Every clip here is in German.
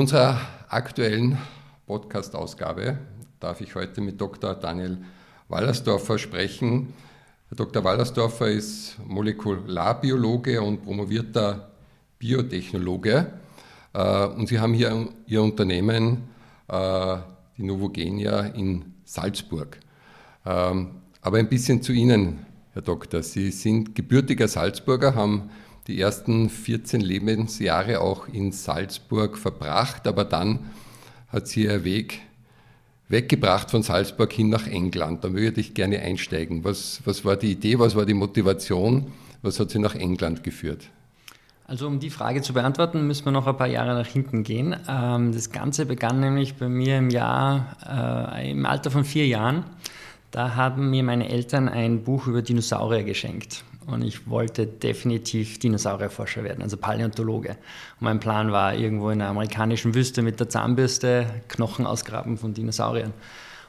unserer aktuellen Podcast-Ausgabe darf ich heute mit Dr. Daniel Wallersdorfer sprechen. Dr. Wallersdorfer ist Molekularbiologe und promovierter Biotechnologe. Äh, und Sie haben hier Ihr Unternehmen, äh, die Novogenia in Salzburg. Ähm, aber ein bisschen zu Ihnen, Herr Doktor. Sie sind gebürtiger Salzburger, haben die ersten 14 Lebensjahre auch in Salzburg verbracht, aber dann hat sie ihr Weg weggebracht von Salzburg hin nach England. Da würde ich gerne einsteigen. Was, was war die Idee, was war die Motivation, was hat sie nach England geführt? Also um die Frage zu beantworten, müssen wir noch ein paar Jahre nach hinten gehen. Ähm, das Ganze begann nämlich bei mir im Jahr, äh, im Alter von vier Jahren. Da haben mir meine Eltern ein Buch über Dinosaurier geschenkt und ich wollte definitiv Dinosaurierforscher werden, also Paläontologe. Und mein Plan war, irgendwo in der amerikanischen Wüste mit der Zahnbürste Knochen ausgraben von Dinosauriern.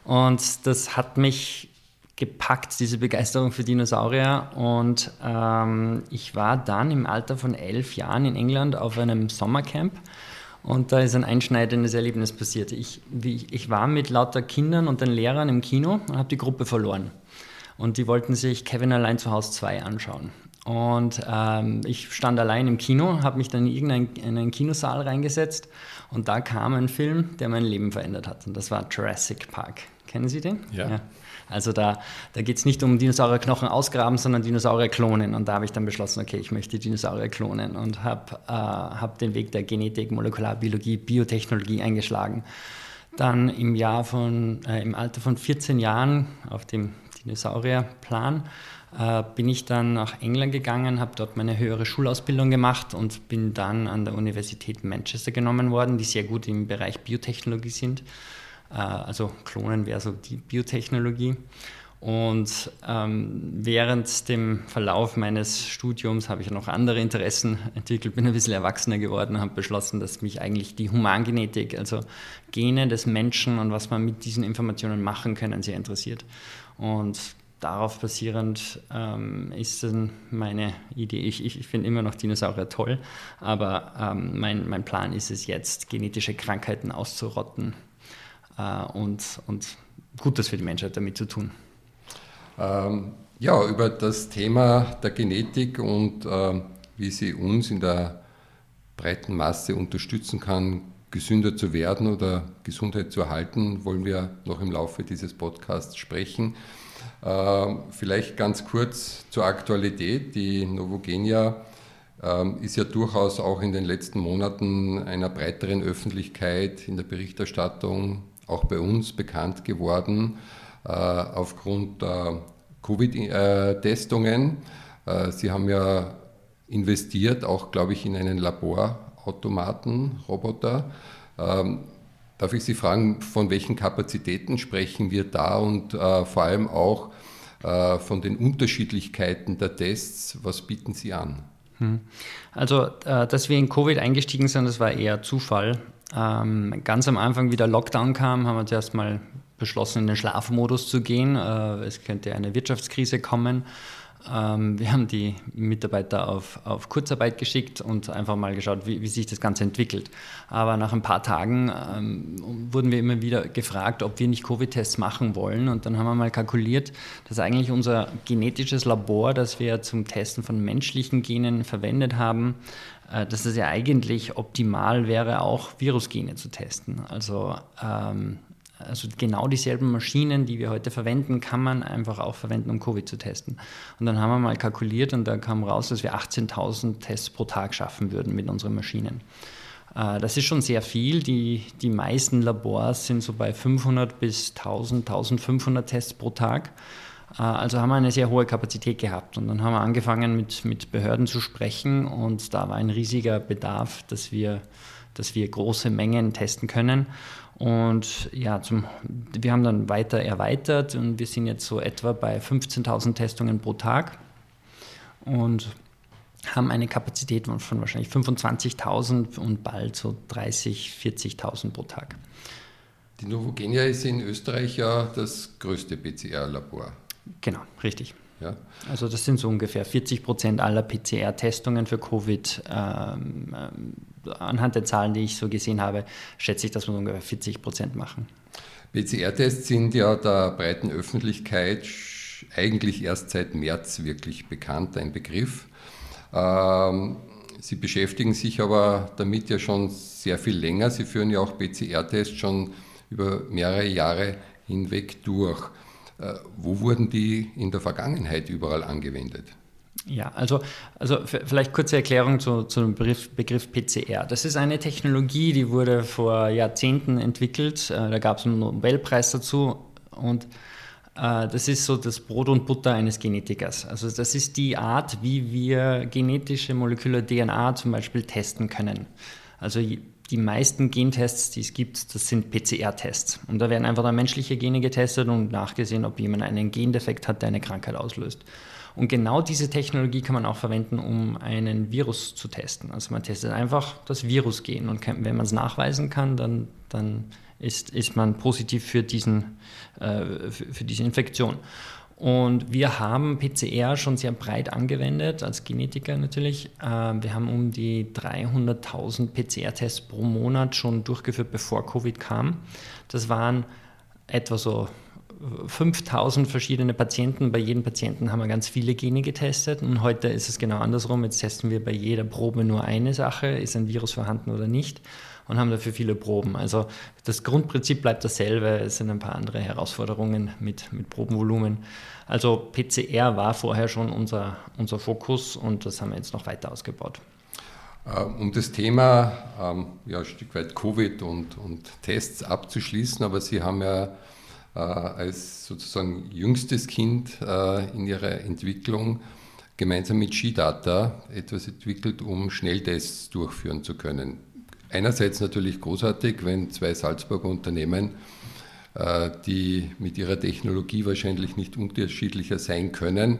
Und das hat mich gepackt, diese Begeisterung für Dinosaurier. Und ähm, ich war dann im Alter von elf Jahren in England auf einem Sommercamp. Und da ist ein einschneidendes Erlebnis passiert. Ich, wie, ich war mit lauter Kindern und den Lehrern im Kino und habe die Gruppe verloren. Und die wollten sich Kevin allein zu Hause 2 anschauen. Und ähm, ich stand allein im Kino, habe mich dann in irgendeinen Kinosaal reingesetzt und da kam ein Film, der mein Leben verändert hat. Und das war Jurassic Park. Kennen Sie den? Ja. ja. Also da, da geht es nicht um Dinosaurierknochen ausgraben, sondern Dinosaurier klonen. Und da habe ich dann beschlossen, okay, ich möchte Dinosaurier klonen und habe äh, hab den Weg der Genetik, Molekularbiologie, Biotechnologie eingeschlagen. Dann im Jahr von, äh, im Alter von 14 Jahren auf dem Dinosaurierplan, äh, bin ich dann nach England gegangen, habe dort meine höhere Schulausbildung gemacht und bin dann an der Universität Manchester genommen worden, die sehr gut im Bereich Biotechnologie sind. Äh, also Klonen wäre so die Biotechnologie. Und ähm, während dem Verlauf meines Studiums habe ich noch andere Interessen entwickelt, bin ein bisschen erwachsener geworden und habe beschlossen, dass mich eigentlich die Humangenetik, also Gene des Menschen und was man mit diesen Informationen machen können, sehr interessiert. Und darauf basierend ähm, ist dann meine Idee. Ich, ich, finde immer noch Dinosaurier toll, aber ähm, mein, mein Plan ist es jetzt, genetische Krankheiten auszurotten äh, und, und Gutes für die Menschheit damit zu tun. Ähm, ja, über das Thema der Genetik und äh, wie sie uns in der breiten Masse unterstützen kann, gesünder zu werden oder Gesundheit zu erhalten, wollen wir noch im Laufe dieses Podcasts sprechen. Ähm, vielleicht ganz kurz zur Aktualität. Die Novogenia ähm, ist ja durchaus auch in den letzten Monaten einer breiteren Öffentlichkeit in der Berichterstattung, auch bei uns, bekannt geworden äh, aufgrund der Covid-Testungen. Äh, Sie haben ja investiert, auch glaube ich, in einen Labor Automaten, Roboter. Ähm, darf ich Sie fragen, von welchen Kapazitäten sprechen wir da und äh, vor allem auch äh, von den Unterschiedlichkeiten der Tests? Was bieten Sie an? Hm. Also, äh, dass wir in Covid eingestiegen sind, das war eher Zufall. Ähm, ganz am Anfang, wie der Lockdown kam, haben wir zuerst mal beschlossen, in den Schlafmodus zu gehen. Äh, es könnte eine Wirtschaftskrise kommen. Ähm, wir haben die Mitarbeiter auf, auf, Kurzarbeit geschickt und einfach mal geschaut, wie, wie, sich das Ganze entwickelt. Aber nach ein paar Tagen ähm, wurden wir immer wieder gefragt, ob wir nicht Covid-Tests machen wollen. Und dann haben wir mal kalkuliert, dass eigentlich unser genetisches Labor, das wir zum Testen von menschlichen Genen verwendet haben, äh, dass es ja eigentlich optimal wäre, auch Virusgene zu testen. Also ähm, also genau dieselben Maschinen, die wir heute verwenden, kann man einfach auch verwenden, um Covid zu testen. Und dann haben wir mal kalkuliert und da kam raus, dass wir 18.000 Tests pro Tag schaffen würden mit unseren Maschinen. Äh, das ist schon sehr viel. Die, die meisten Labors sind so bei 500 bis 1000, 1500 Tests pro Tag. Äh, also haben wir eine sehr hohe Kapazität gehabt. Und dann haben wir angefangen mit, mit Behörden zu sprechen und da war ein riesiger Bedarf, dass wir, dass wir große Mengen testen können. Und ja, zum, wir haben dann weiter erweitert und wir sind jetzt so etwa bei 15.000 Testungen pro Tag und haben eine Kapazität von, wahrscheinlich 25.000 und bald so 30.000, 40.000 pro Tag. Die Novogenia ist in Österreich ja das größte PCR-Labor. Genau, richtig. Ja. Also das sind so ungefähr 40 Prozent aller PCR-Testungen für Covid ähm, ähm anhand der Zahlen, die ich so gesehen habe, schätze ich, dass wir ungefähr 40 Prozent machen. PCR-Tests sind ja der breiten Öffentlichkeit eigentlich erst seit März wirklich bekannt, ein Begriff. Ähm, Sie beschäftigen sich aber damit ja schon sehr viel länger. Sie führen ja auch PCR-Tests schon über mehrere Jahre hinweg durch. Äh, wo wurden die in der Vergangenheit überall angewendet? Ja, also, also vielleicht kurze Erklärung zu, zu Begriff, Begriff, PCR. Das ist eine Technologie, die wurde vor Jahrzehnten entwickelt. Äh, da gab es einen Nobelpreis dazu und äh, das ist so das Brot und Butter eines Genetikers. Also das ist die Art, wie wir genetische Moleküle DNA zum Beispiel testen können. Also die meisten Gentests, die es gibt, das sind PCR-Tests. Und da werden einfach dann menschliche Gene getestet und nachgesehen, ob jemand einen Gendefekt hat, der eine Krankheit auslöst. Und genau diese Technologie kann man auch verwenden, um einen Virus zu testen. Also man testet einfach das Virusgen und wenn man es nachweisen kann, dann, dann ist, ist man positiv für, diesen, äh, für, für diese Infektion. Und wir haben PCR schon sehr breit angewendet, als Genetiker natürlich. Äh, wir haben um die 300.000 PCR-Tests pro Monat schon durchgeführt, bevor Covid kam. Das waren etwa so 5000 verschiedene Patienten. Bei jedem Patienten haben wir ganz viele Gene getestet und heute ist es genau andersrum. Jetzt testen wir bei jeder Probe nur eine Sache, ist ein Virus vorhanden oder nicht und haben dafür viele Proben. Also das Grundprinzip bleibt dasselbe, es sind ein paar andere Herausforderungen mit, mit Probenvolumen. Also PCR war vorher schon unser, unser Fokus und das haben wir jetzt noch weiter ausgebaut. Äh, um das Thema ähm, ja, ein Stück weit Covid und, und Tests abzuschließen, aber Sie haben ja als sozusagen jüngstes Kind äh, in ihrer Entwicklung gemeinsam mit Skidata etwas entwickelt, um Schnelltests durchführen zu können einerseits natürlich großartig, wenn zwei Salzburger Unternehmen, äh, die mit ihrer Technologie wahrscheinlich nicht unterschiedlicher sein können,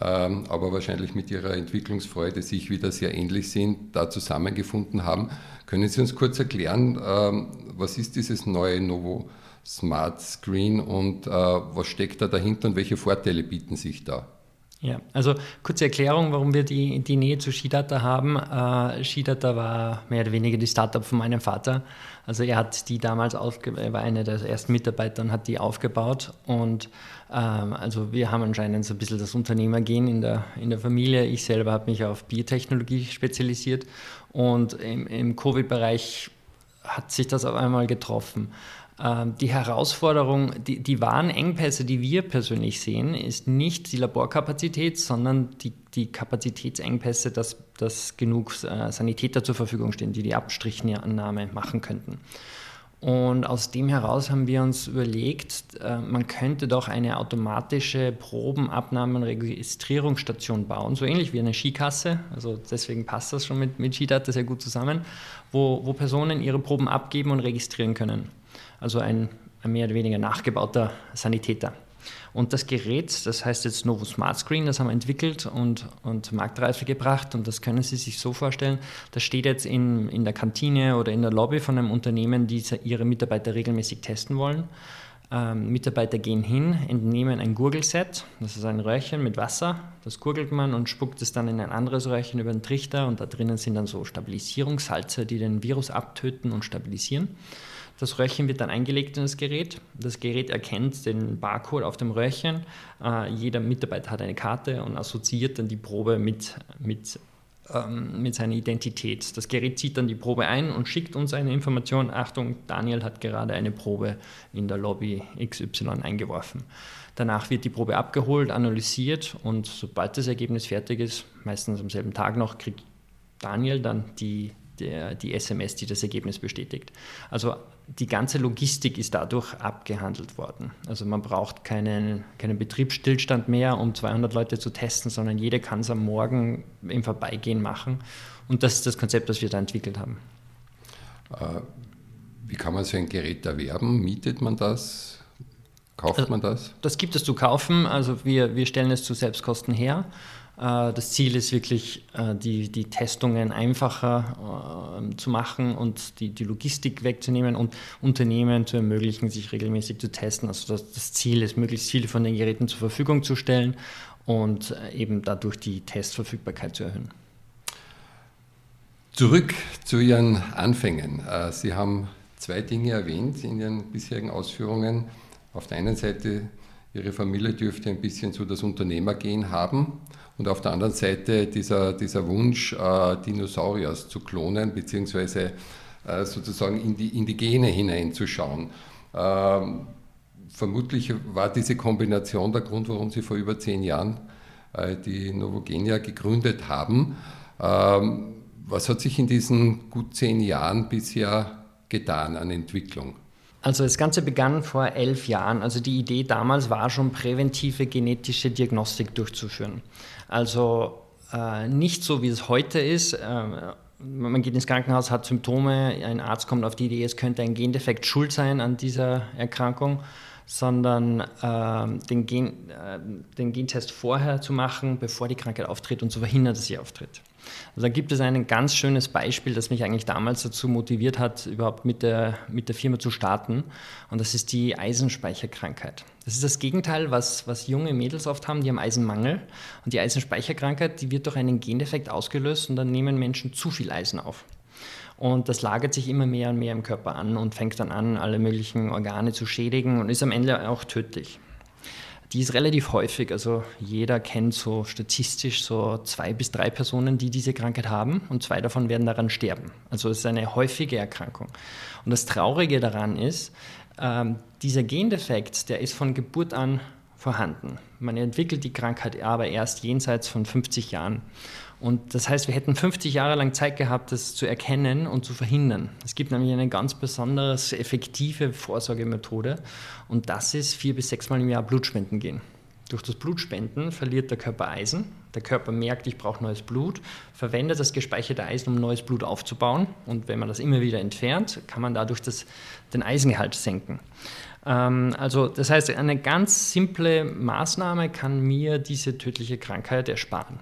ähm, aber wahrscheinlich mit ihrer Entwicklungsfreude sich wieder sehr ähnlich sind, da zusammengefunden haben. Können Sie uns kurz erklären, ähm, was ist dieses neue Novo Smart Screen und äh, was steckt da dahinter und welche Vorteile bieten sich da? Ja, also kurze Erklärung, warum wir die, die Nähe zu Shidata haben. Äh, Shidata war mehr oder weniger die Startup von meinem Vater. Also er hat die damals war einer der ersten Mitarbeiter und hat die aufgebaut. Und ähm, also wir haben anscheinend so ein bisschen das Unternehmergehen in der, in der Familie. Ich selber habe mich auf Biotechnologie spezialisiert und im, im Covid-Bereich hat sich das auf einmal getroffen. Ähm, die Herausforderung, die, die wahren Engpässe, die wir persönlich sehen, ist nicht die Laborkapazität, sondern die, die Kapazitätsengpässe, dass, dass genug äh, Sanitäter zur Verfügung stehen, die die Abstrichannahme machen könnten. Und aus dem heraus haben wir uns überlegt, äh, man könnte doch eine automatische Probenabnahme- und Registrierungsstation bauen, so ähnlich wie eine Skikasse. Also deswegen passt das schon mit, mit Skidata sehr gut zusammen, wo, wo Personen ihre Proben abgeben und registrieren können also ein, ein mehr oder weniger nachgebauter Sanitäter. Und das Gerät, das heißt jetzt Novo Smart Screen, das haben wir entwickelt und, und Marktreife gebracht. Und das können Sie sich so vorstellen, das steht jetzt in, in der Kantine oder in der Lobby von einem Unternehmen, die ihre Mitarbeiter regelmäßig testen wollen. Ähm, Mitarbeiter gehen hin, entnehmen ein Gurgelset, das ist ein Röhrchen mit Wasser, das gurgelt man und spuckt es dann in ein anderes Röhrchen über den Trichter und da drinnen sind dann so Stabilisierungssalze, die den Virus abtöten und stabilisieren. Das Röhrchen wird dann eingelegt in das Gerät. Das Gerät erkennt den Barcode auf dem Röhrchen. Äh, jeder Mitarbeiter hat eine Karte und assoziiert dann die Probe mit, mit, ähm, mit seiner Identität. Das Gerät zieht dann die Probe ein und schickt uns eine Information. Achtung, Daniel hat gerade eine Probe in der Lobby XY eingeworfen. Danach wird die Probe abgeholt, analysiert und sobald das Ergebnis fertig ist, meistens am selben Tag noch, kriegt Daniel dann die, der, die SMS, die das Ergebnis bestätigt. Also die ganze Logistik ist dadurch abgehandelt worden. Also man braucht keinen, keinen Betriebsstillstand mehr, um 200 Leute zu testen, sondern jeder kann es am Morgen im Vorbeigehen machen. Und das ist das Konzept, das wir da entwickelt haben. Äh, wie kann man so ein Gerät erwerben? Mietet man das? Kauft also, man das? Das gibt es zu kaufen. Also wir, wir stellen es zu Selbstkosten her. Äh, das Ziel ist wirklich, äh, die, die Testungen einfacher äh, zu machen und die, die Logistik wegzunehmen und Unternehmen zu ermöglichen, sich regelmäßig zu testen. Also das, das Ziel ist, möglichst viele von den Geräten zur Verfügung zu stellen und eben dadurch die Testverfügbarkeit zu erhöhen. Zurück zu Ihren Anfängen. Sie haben zwei Dinge erwähnt in Ihren bisherigen Ausführungen. Auf der einen Seite, Ihre Familie dürfte ein bisschen so das Unternehmergehen haben und auf der anderen Seite dieser, dieser Wunsch, äh, Dinosauriers zu klonen, beziehungsweise äh, sozusagen in die, in die Gene hineinzuschauen. Ähm, vermutlich war diese Kombination der Grund, warum Sie vor über zehn Jahren äh, die Novogenia gegründet haben. Ähm, was hat sich in diesen gut zehn Jahren bisher getan an Entwicklung? Also das Ganze begann vor elf Jahren. Also die Idee damals war schon, präventive genetische Diagnostik durchzuführen. Also äh, nicht so, wie es heute ist. Äh, man geht ins Krankenhaus, hat Symptome, ein Arzt kommt auf die Idee, es könnte ein Gendefekt schuld sein an dieser Erkrankung sondern äh, den, Gen, äh, den Gentest vorher zu machen, bevor die Krankheit auftritt und zu verhindern, dass sie auftritt. Also da gibt es ein ganz schönes Beispiel, das mich eigentlich damals dazu motiviert hat, überhaupt mit der, mit der Firma zu starten. Und das ist die Eisenspeicherkrankheit. Das ist das Gegenteil, was, was junge Mädels oft haben, die haben Eisenmangel. Und die Eisenspeicherkrankheit, die wird durch einen Gendefekt ausgelöst und dann nehmen Menschen zu viel Eisen auf. Und das lagert sich immer mehr und mehr im Körper an und fängt dann an, alle möglichen Organe zu schädigen und ist am Ende auch tödlich. Die ist relativ häufig, also jeder kennt so statistisch so zwei bis drei Personen, die diese Krankheit haben und zwei davon werden daran sterben. Also es ist eine häufige Erkrankung. Und das Traurige daran ist, ähm, dieser Gendefekt, der ist von Geburt an vorhanden. Man entwickelt die Krankheit aber erst jenseits von 50 Jahren. Und das heißt, wir hätten 50 Jahre lang Zeit gehabt, das zu erkennen und zu verhindern. Es gibt nämlich eine ganz besonders effektive Vorsorgemethode und das ist vier bis sechs Mal im Jahr Blutspenden gehen. Durch das Blutspenden verliert der Körper Eisen. Der Körper merkt, ich brauche neues Blut, verwendet das gespeicherte Eisen, um neues Blut aufzubauen. Und wenn man das immer wieder entfernt, kann man dadurch das, den Eisengehalt senken. Ähm, also das heißt, eine ganz simple Maßnahme kann mir diese tödliche Krankheit ersparen.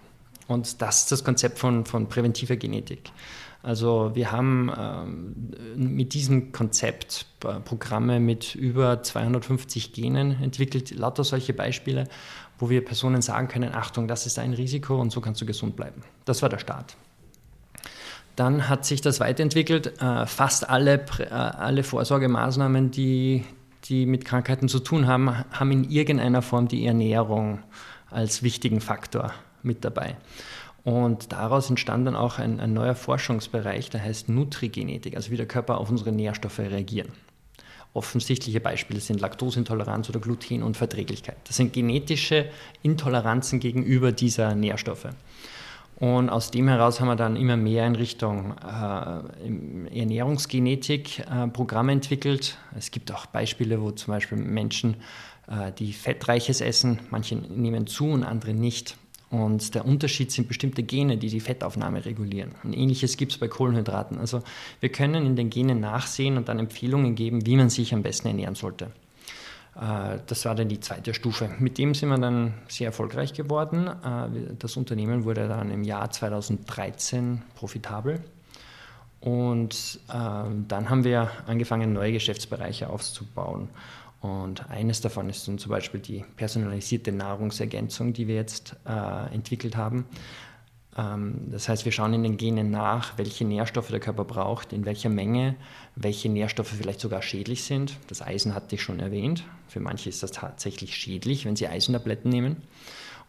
Und das ist das Konzept von, von präventiver Genetik. Also wir haben ähm, mit diesem Konzept äh, Programme mit über 250 Genen entwickelt, lauter solche Beispiele, wo wir Personen sagen können, Achtung, das ist ein Risiko und so kannst du gesund bleiben. Das war der Start. Dann hat sich das weiterentwickelt. Äh, fast alle, äh, alle Vorsorgemaßnahmen, die, die mit Krankheiten zu tun haben, haben in irgendeiner Form die Ernährung als wichtigen Faktor mit dabei. Und daraus entstand dann auch ein, ein neuer Forschungsbereich, der heißt Nutrigenetik, also wie der Körper auf unsere Nährstoffe reagieren. Offensichtliche Beispiele sind Laktoseintoleranz oder Glutenunverträglichkeit. Das sind genetische Intoleranzen gegenüber dieser Nährstoffe. Und aus dem heraus haben wir dann immer mehr in Richtung äh, Ernährungsgenetik äh, Programme entwickelt. Es gibt auch Beispiele, wo zum Beispiel Menschen, äh, die fettreiches essen, manche nehmen zu und andere nicht. Und der Unterschied sind bestimmte Gene, die die Fettaufnahme regulieren. Und ähnliches gibt es bei Kohlenhydraten. Also wir können in den Genen nachsehen und dann Empfehlungen geben, wie man sich am besten ernähren sollte. Äh, das war dann die zweite Stufe. Mit dem sind wir dann sehr erfolgreich geworden. Äh, das Unternehmen wurde dann im Jahr 2013 profitabel. Und äh, dann haben wir angefangen, neue Geschäftsbereiche aufzubauen. Und eines davon ist zum Beispiel die personalisierte Nahrungsergänzung, die wir jetzt äh, entwickelt haben. Ähm, das heißt, wir schauen in den Genen nach, welche Nährstoffe der Körper braucht, in welcher Menge, welche Nährstoffe vielleicht sogar schädlich sind. Das Eisen hatte ich schon erwähnt. Für manche ist das tatsächlich schädlich, wenn sie Eisentabletten nehmen.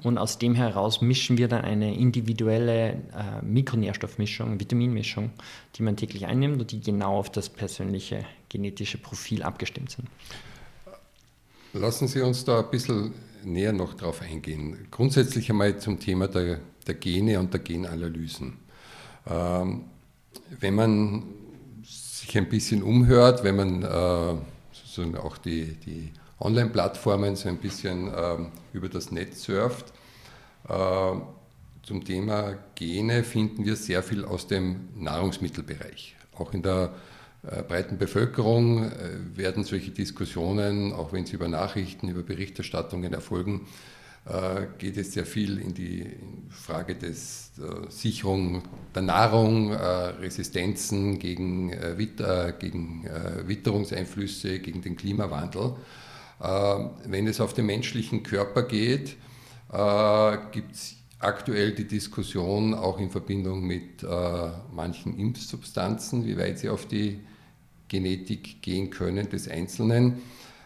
Und aus dem heraus mischen wir dann eine individuelle äh, Mikronährstoffmischung, Vitaminmischung, die man täglich einnimmt und die genau auf das persönliche genetische Profil abgestimmt sind. Lassen Sie uns da ein bisschen näher noch drauf eingehen. Grundsätzlich einmal zum Thema der, der Gene und der Genanalysen. Ähm, wenn man sich ein bisschen umhört, wenn man äh, sozusagen auch die, die Online-Plattformen so ein bisschen äh, über das Netz surft, äh, zum Thema Gene finden wir sehr viel aus dem Nahrungsmittelbereich. Auch in der breiten Bevölkerung äh, werden solche Diskussionen, auch wenn sie über Nachrichten, über Berichterstattungen erfolgen, äh, geht es sehr viel in die Frage der Sicherung der Nahrung, Resistenzen gegen, gegen Witterungseinflüsse, gegen den Klimawandel. Wenn es auf den menschlichen Körper geht, gibt es aktuell die Diskussion auch in Verbindung mit äh, manchen Impfsubstanzen, wie weit sie auf die Genetik gehen können des Einzelnen.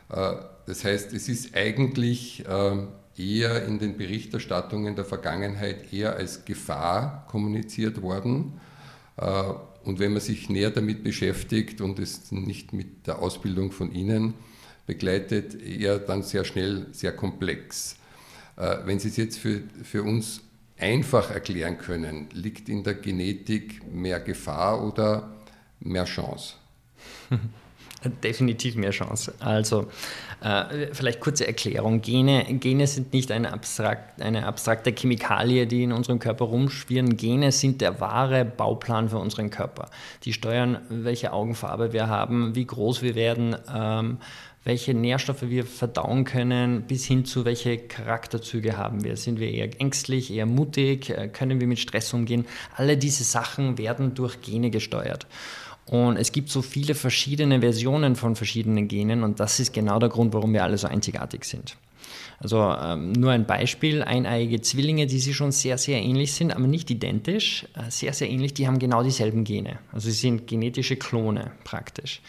Äh, das heißt, es ist eigentlich äh, eher in den Berichterstattungen der Vergangenheit eher als Gefahr kommuniziert worden. Äh, und wenn man sich näher damit beschäftigt und es nicht mit der Ausbildung von Ihnen begleitet, eher dann sehr schnell sehr komplex. Wenn Sie es jetzt für, für uns einfach erklären können, liegt in der Genetik mehr Gefahr oder mehr Chance? Definitiv mehr Chance. Also äh, vielleicht kurze Erklärung. Gene, Gene sind nicht eine, abstrakt, eine abstrakte Chemikalie, die in unserem Körper rumschwirren. Gene sind der wahre Bauplan für unseren Körper. Die steuern, welche Augenfarbe wir haben, wie groß wir werden, ähm, welche Nährstoffe wir verdauen können, bis hin zu welche Charakterzüge haben wir. Sind wir eher ängstlich, eher mutig, äh, können wir mit Stress umgehen? Alle diese Sachen werden durch Gene gesteuert. Und es gibt so viele verschiedene Versionen von verschiedenen Genen und das ist genau der Grund, warum wir alle so einzigartig sind. Also ähm, nur ein Beispiel, eineiige Zwillinge, die sich schon sehr, sehr ähnlich sind, aber nicht identisch, äh, sehr, sehr ähnlich, die haben genau dieselben Gene. Also sie sind genetische Klone praktisch.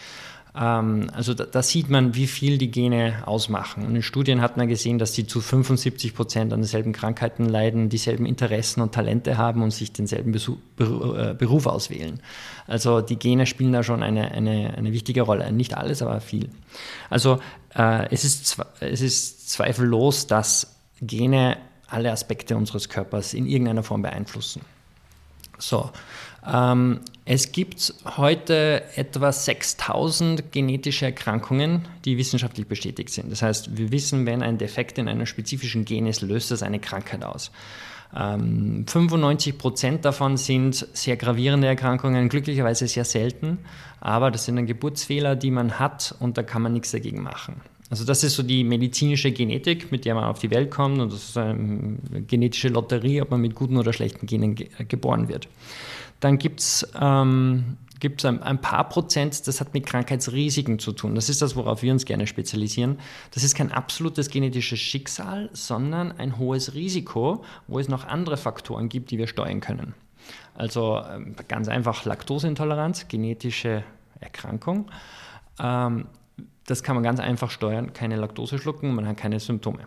Ähm, also da, da, sieht man, wie viel die Gene ausmachen. Und in Studien hat man gesehen, dass sie zu 75 Prozent an denselben Krankheiten leiden, dieselben Interessen und Talente haben und sich denselben Besuch, äh, Beruf auswählen. Also die Gene spielen da schon eine, eine, eine wichtige Rolle. Nicht alles, aber viel. Also äh, es, ist, es ist zweifellos, dass Gene alle Aspekte unseres Körpers in irgendeiner Form beeinflussen. So, ähm, es gibt heute etwa 6000 genetische Erkrankungen, die wissenschaftlich bestätigt sind. Das heißt, wir wissen, wenn ein Defekt in einer spezifischen Gen ist, löst das eine Krankheit aus. Ähm, 95 Prozent davon sind sehr gravierende Erkrankungen, glücklicherweise sehr selten, aber das sind dann Geburtsfehler, die man hat und da kann man nichts dagegen machen. Also das ist so die medizinische Genetik, mit der man auf die Welt kommt und das ist eine genetische Lotterie, ob man mit guten oder schlechten Genen ge geboren wird. Dann gibt es ähm, gibt ein, ein, paar Prozent, das hat mit Krankheitsrisiken zu tun. Das ist das, worauf wir uns gerne spezialisieren. Das ist kein absolutes genetisches Schicksal, sondern ein hohes Risiko, wo es noch andere Faktoren gibt, die wir steuern können. Also ähm, ganz einfach Laktoseintoleranz, genetische Erkrankung. Ähm, das kann man ganz einfach steuern, keine Laktose schlucken, man hat keine Symptome.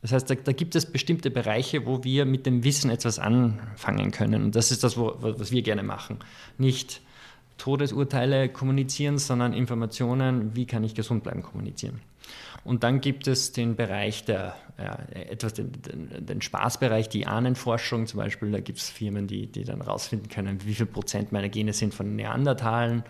Das heißt, da, da, gibt es bestimmte Bereiche, wo wir mit dem Wissen etwas anfangen können. Und das ist das, wo, was wir gerne machen. Nicht Todesurteile kommunizieren, sondern Informationen, wie kann ich gesund bleiben, kommunizieren. Und dann gibt es den Bereich der, ja, etwas den, den, den, Spaßbereich, die Ahnenforschung zum Beispiel. Da gibt es Firmen, die, die dann rausfinden können, wie viel Prozent meiner Gene sind von Neandertalern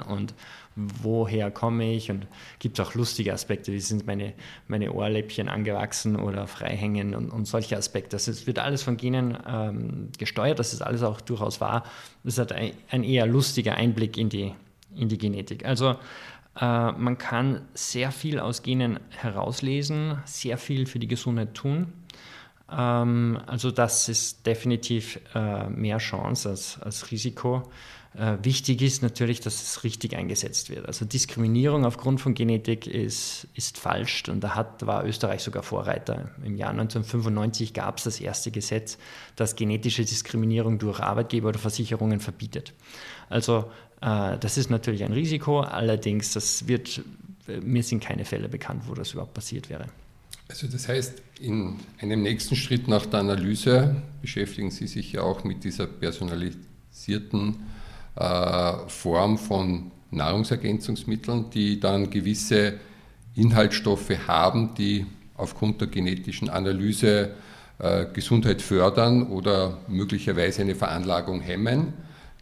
und, woher komme ich und gibt auch lustige Aspekte, wie sind meine, meine Ohrläppchen angewachsen oder freihängen und, und solche Aspekte. Das ist, wird alles von Genen ähm, gesteuert, das ist alles auch durchaus wahr. Das ist ein, ein eher lustiger Einblick in die, in die Genetik. Also äh, man kann sehr viel aus Genen herauslesen, sehr viel für die Gesundheit tun. Ähm, also das ist definitiv äh, mehr Chance als, als Risiko. Äh, wichtig ist natürlich, dass es richtig eingesetzt wird. Also Diskriminierung aufgrund von Genetik ist, ist falsch und da hat, war Österreich sogar Vorreiter. Im Jahr 1995 gab es das erste Gesetz, das genetische Diskriminierung durch Arbeitgeber oder Versicherungen verbietet. Also äh, das ist natürlich ein Risiko, allerdings das wird, mir sind keine Fälle bekannt, wo das überhaupt passiert wäre. Also das heißt, in einem nächsten Schritt nach der Analyse beschäftigen Sie sich ja auch mit dieser personalisierten äh, Form von Nahrungsergänzungsmitteln, die dann gewisse Inhaltsstoffe haben, die aufgrund der genetischen Analyse äh, Gesundheit fördern oder möglicherweise eine Veranlagung hemmen,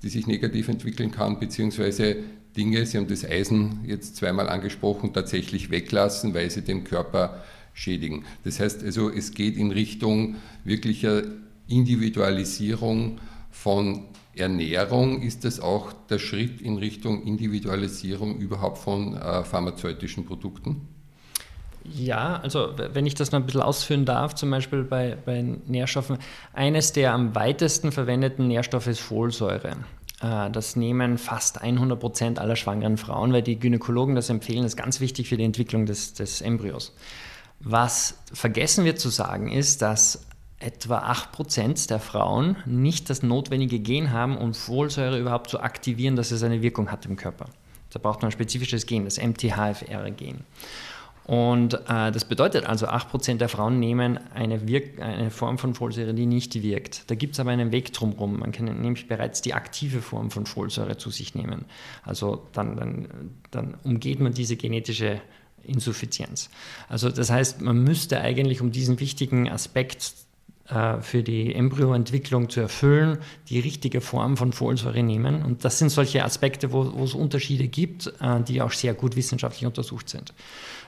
die sich negativ entwickeln kann, beziehungsweise Dinge, Sie haben das Eisen jetzt zweimal angesprochen, tatsächlich weglassen, weil sie den Körper schädigen. Das heißt also, es geht in Richtung wirklicher Individualisierung von Ernährung ist das auch der Schritt in Richtung Individualisierung überhaupt von äh, pharmazeutischen Produkten? Ja, also wenn ich das noch ein bisschen ausführen darf, zum Beispiel bei, bei Nährstoffen, eines der am weitesten verwendeten Nährstoffe ist Folsäure. Äh, das nehmen fast 100 Prozent aller schwangeren Frauen, weil die Gynäkologen das empfehlen. Das ist ganz wichtig für die Entwicklung des, des Embryos. Was vergessen wird zu sagen, ist, dass etwa 8% der Frauen nicht das notwendige Gen haben, um Folsäure überhaupt zu aktivieren, dass es eine Wirkung hat im Körper. Da braucht man ein spezifisches Gen, das MTHFR-Gen. Und äh, das bedeutet also, 8% der Frauen nehmen eine, Wirk eine Form von Folsäure, die nicht wirkt. Da gibt es aber einen Weg drumherum. Man kann nämlich bereits die aktive Form von Folsäure zu sich nehmen. Also dann, dann, dann umgeht man diese genetische Insuffizienz. Also das heißt, man müsste eigentlich, um diesen wichtigen Aspekt für die Embryoentwicklung zu erfüllen, die richtige Form von Folsäure nehmen. Und das sind solche Aspekte, wo, wo es Unterschiede gibt, äh, die auch sehr gut wissenschaftlich untersucht sind.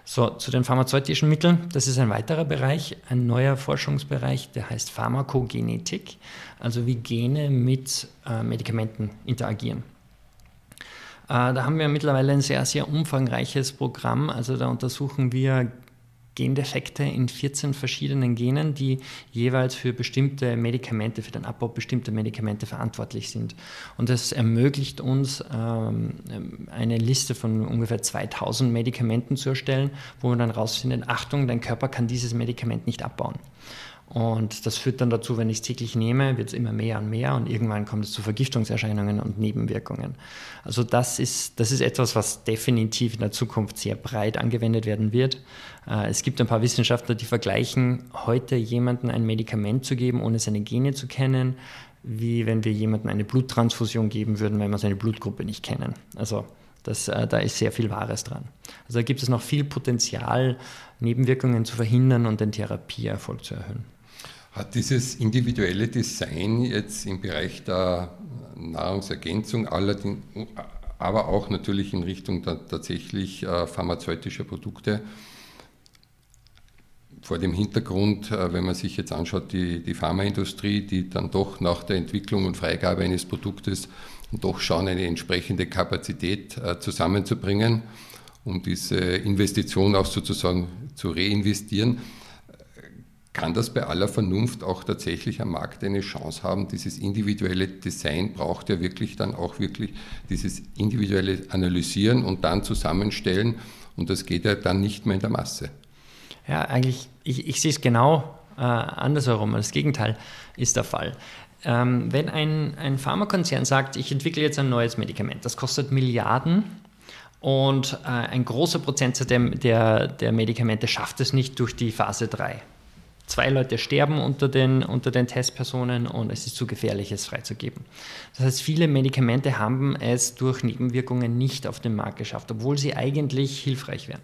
So, zu den pharmazeutischen Mitteln. Das ist ein weiterer Bereich, ein neuer Forschungsbereich, der heißt Pharmakogenetik, also wie Gene mit äh, Medikamenten interagieren. Äh, da haben wir mittlerweile ein sehr, sehr umfangreiches Programm. Also da untersuchen wir Gendefekte in 14 verschiedenen Genen, die jeweils für bestimmte Medikamente, für den Abbau bestimmter Medikamente verantwortlich sind. Und das ermöglicht uns, ähm, eine Liste von ungefähr 2000 Medikamenten zu erstellen, wo man dann rausfindet, Achtung, dein Körper kann dieses Medikament nicht abbauen. Und das führt dann dazu, wenn ich es täglich nehme, wird es immer mehr und mehr und irgendwann kommt es zu Vergiftungserscheinungen und Nebenwirkungen. Also das ist, das ist etwas, was definitiv in der Zukunft sehr breit angewendet werden wird. Äh, es gibt ein paar Wissenschaftler, die vergleichen, heute jemandem ein Medikament zu geben, ohne seine Gene zu kennen, wie wenn wir jemandem eine Bluttransfusion geben würden, wenn wir seine Blutgruppe nicht kennen. Also das, äh, da ist sehr viel Wahres dran. Also da gibt es noch viel Potenzial, Nebenwirkungen zu verhindern und den Therapieerfolg zu erhöhen. Hat dieses individuelle Design jetzt im Bereich der Nahrungsergänzung, aber auch natürlich in Richtung tatsächlich äh, pharmazeutischer Produkte, vor dem Hintergrund, äh, wenn man sich jetzt anschaut, die, die Pharmaindustrie, die dann doch nach der Entwicklung und Freigabe eines Produktes doch schauen, eine entsprechende Kapazität äh, zusammenzubringen, um diese Investition auch sozusagen zu reinvestieren. Kann das bei aller Vernunft auch tatsächlich am Markt eine Chance haben? Dieses individuelle Design braucht ja wirklich dann auch wirklich dieses individuelle Analysieren und dann zusammenstellen. Und das geht ja dann nicht mehr in der Masse. Ja, eigentlich, ich, ich sehe es genau äh, andersherum. Das Gegenteil ist der Fall. Ähm, wenn ein, ein Pharmakonzern sagt, ich entwickle jetzt ein neues Medikament, das kostet Milliarden und äh, ein großer Prozentsatz der, der, der Medikamente schafft es nicht durch die Phase 3 Zwei Leute sterben unter den, unter den Testpersonen und es ist zu gefährlich, es freizugeben. Das heißt, viele Medikamente haben es durch Nebenwirkungen nicht auf den Markt geschafft, obwohl sie eigentlich hilfreich wären.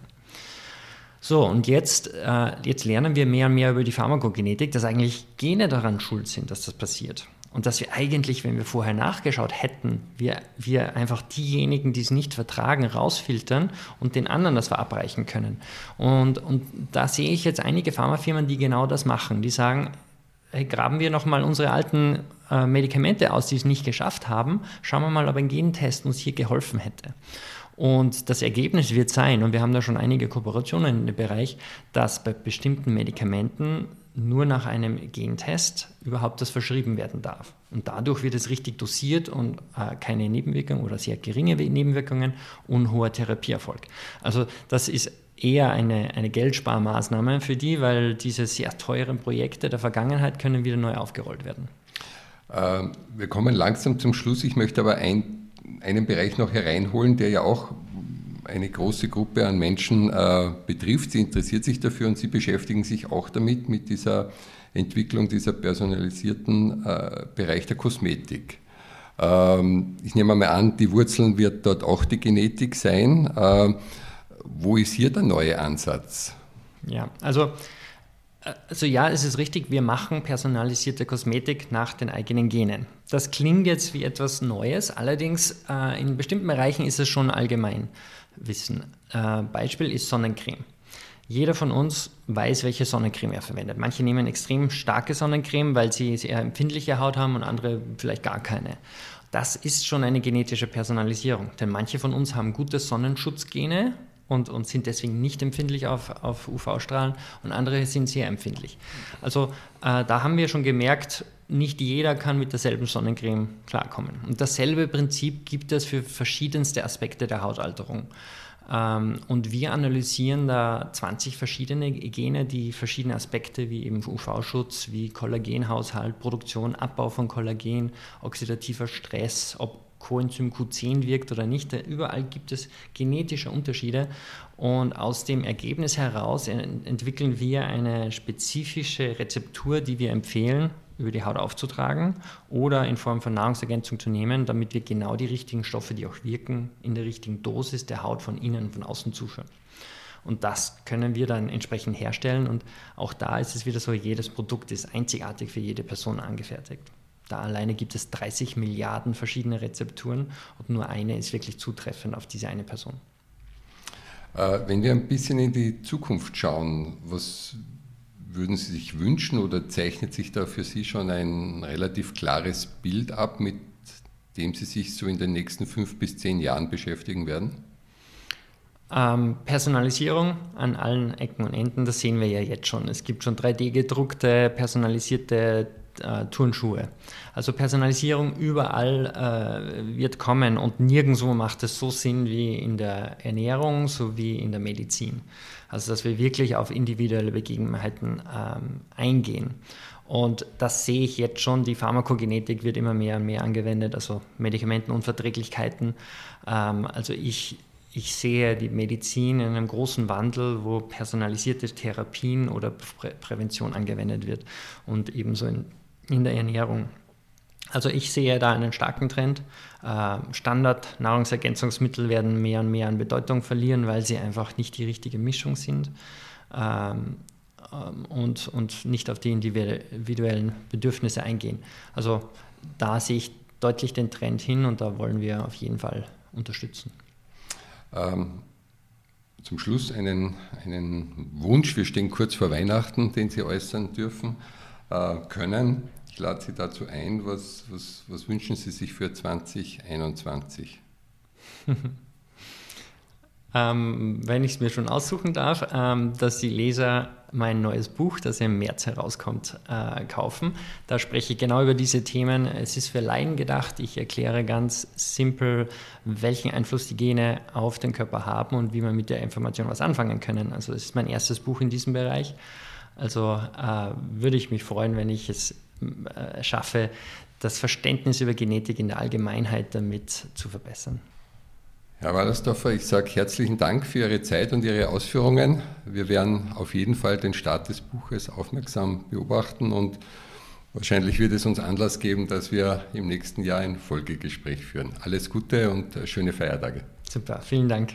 So, und jetzt, äh, jetzt lernen wir mehr und mehr über die Pharmakogenetik, dass eigentlich Gene daran schuld sind, dass das passiert. Und dass wir eigentlich, wenn wir vorher nachgeschaut hätten, wir, wir einfach diejenigen, die es nicht vertragen, rausfiltern und den anderen das verabreichen können. Und, und da sehe ich jetzt einige Pharmafirmen, die genau das machen. Die sagen, hey, graben wir nochmal unsere alten äh, Medikamente aus, die es nicht geschafft haben. Schauen wir mal, ob ein Gentest uns hier geholfen hätte. Und das Ergebnis wird sein, und wir haben da schon einige Kooperationen in dem Bereich, dass bei bestimmten Medikamenten nur nach einem Gentest überhaupt das verschrieben werden darf. Und dadurch wird es richtig dosiert und äh, keine Nebenwirkungen oder sehr geringe Nebenwirkungen und hoher Therapieerfolg. Also das ist eher eine, eine Geldsparmaßnahme für die, weil diese sehr teuren Projekte der Vergangenheit können wieder neu aufgerollt werden. Ähm, wir kommen langsam zum Schluss. Ich möchte aber ein, einen Bereich noch hereinholen, der ja auch eine große Gruppe an Menschen äh, betrifft. Sie interessiert sich dafür und sie beschäftigen sich auch damit, mit dieser Entwicklung dieser personalisierten äh, Bereich der Kosmetik. Ähm, ich nehme mal an, die Wurzeln wird dort auch die Genetik sein. Äh, wo ist hier der neue Ansatz? Ja, also also ja, es ist richtig, wir machen personalisierte Kosmetik nach den eigenen Genen. Das klingt jetzt wie etwas Neues, allerdings äh, in bestimmten Bereichen ist es schon allgemein wissen. Äh, Beispiel ist Sonnencreme. Jeder von uns weiß, welche Sonnencreme er verwendet. Manche nehmen extrem starke Sonnencreme, weil sie sehr empfindliche Haut haben und andere vielleicht gar keine. Das ist schon eine genetische Personalisierung, denn manche von uns haben gute Sonnenschutzgene und, und sind deswegen nicht empfindlich auf, auf UV-Strahlen und andere sind sehr empfindlich. Also äh, da haben wir schon gemerkt, nicht jeder kann mit derselben Sonnencreme klarkommen. Und dasselbe Prinzip gibt es für verschiedenste Aspekte der Hautalterung. Ähm, und wir analysieren da 20 verschiedene Gene, die verschiedene Aspekte wie eben UV-Schutz, wie Kollagenhaushalt, Produktion, Abbau von Kollagen, oxidativer Stress, ob Coenzym Q10 wirkt oder nicht. Überall gibt es genetische Unterschiede und aus dem Ergebnis heraus entwickeln wir eine spezifische Rezeptur, die wir empfehlen, über die Haut aufzutragen oder in Form von Nahrungsergänzung zu nehmen, damit wir genau die richtigen Stoffe, die auch wirken, in der richtigen Dosis der Haut von innen und von außen zuführen. Und das können wir dann entsprechend herstellen. Und auch da ist es wieder so, jedes Produkt ist einzigartig für jede Person angefertigt. Da alleine gibt es 30 Milliarden verschiedene Rezepturen und nur eine ist wirklich zutreffend auf diese eine Person. Äh, wenn wir ein bisschen in die Zukunft schauen, was würden Sie sich wünschen oder zeichnet sich da für Sie schon ein relativ klares Bild ab, mit dem Sie sich so in den nächsten fünf bis zehn Jahren beschäftigen werden? Ähm, Personalisierung an allen Ecken und Enden, das sehen wir ja jetzt schon. Es gibt schon 3D-gedruckte, personalisierte äh, Turnschuhe. Also Personalisierung überall äh, wird kommen und nirgendwo macht es so Sinn wie in der Ernährung sowie in der Medizin. Also dass wir wirklich auf individuelle Begebenheiten ähm, eingehen. Und das sehe ich jetzt schon. Die Pharmakogenetik wird immer mehr und mehr angewendet, also Medikamentenunverträglichkeiten. Ähm, also ich ich sehe die Medizin in einem großen Wandel, wo personalisierte Therapien oder Prä Prävention angewendet wird und ebenso in in der Ernährung. Also ich sehe da einen starken Trend. Äh, Standard-Nahrungsergänzungsmittel werden mehr und mehr an Bedeutung verlieren, weil sie einfach nicht die richtige Mischung sind ähm, ähm, und, und nicht auf die individuellen Bedürfnisse eingehen. Also da sehe ich deutlich den Trend hin und da wollen wir auf jeden Fall unterstützen. Ähm, zum Schluss einen, einen Wunsch. Wir stehen kurz vor Weihnachten, den Sie äußern dürfen. Äh, können. Ich lade Sie dazu ein. Was, was, was wünschen Sie sich für 2021? ähm, wenn ich es mir schon aussuchen darf, ähm, dass die Leser mein neues Buch, das im März herauskommt, äh, kaufen. Da spreche ich genau über diese Themen. Es ist für Laien gedacht. Ich erkläre ganz simpel, welchen Einfluss die Gene auf den Körper haben und wie man mit der Information was anfangen können. Also es ist mein erstes Buch in diesem Bereich. Also äh, würde ich mich freuen, wenn ich es äh, schaffe, das Verständnis über Genetik in der Allgemeinheit damit zu verbessern. Herr Wallersdorfer, ich sage herzlichen Dank für Ihre Zeit und Ihre Ausführungen. Wir werden auf jeden Fall den Start des Buches aufmerksam beobachten und wahrscheinlich wird es uns Anlass geben, dass wir im nächsten Jahr ein Folgegespräch führen. Alles Gute und schöne Feiertage. Super, vielen Dank.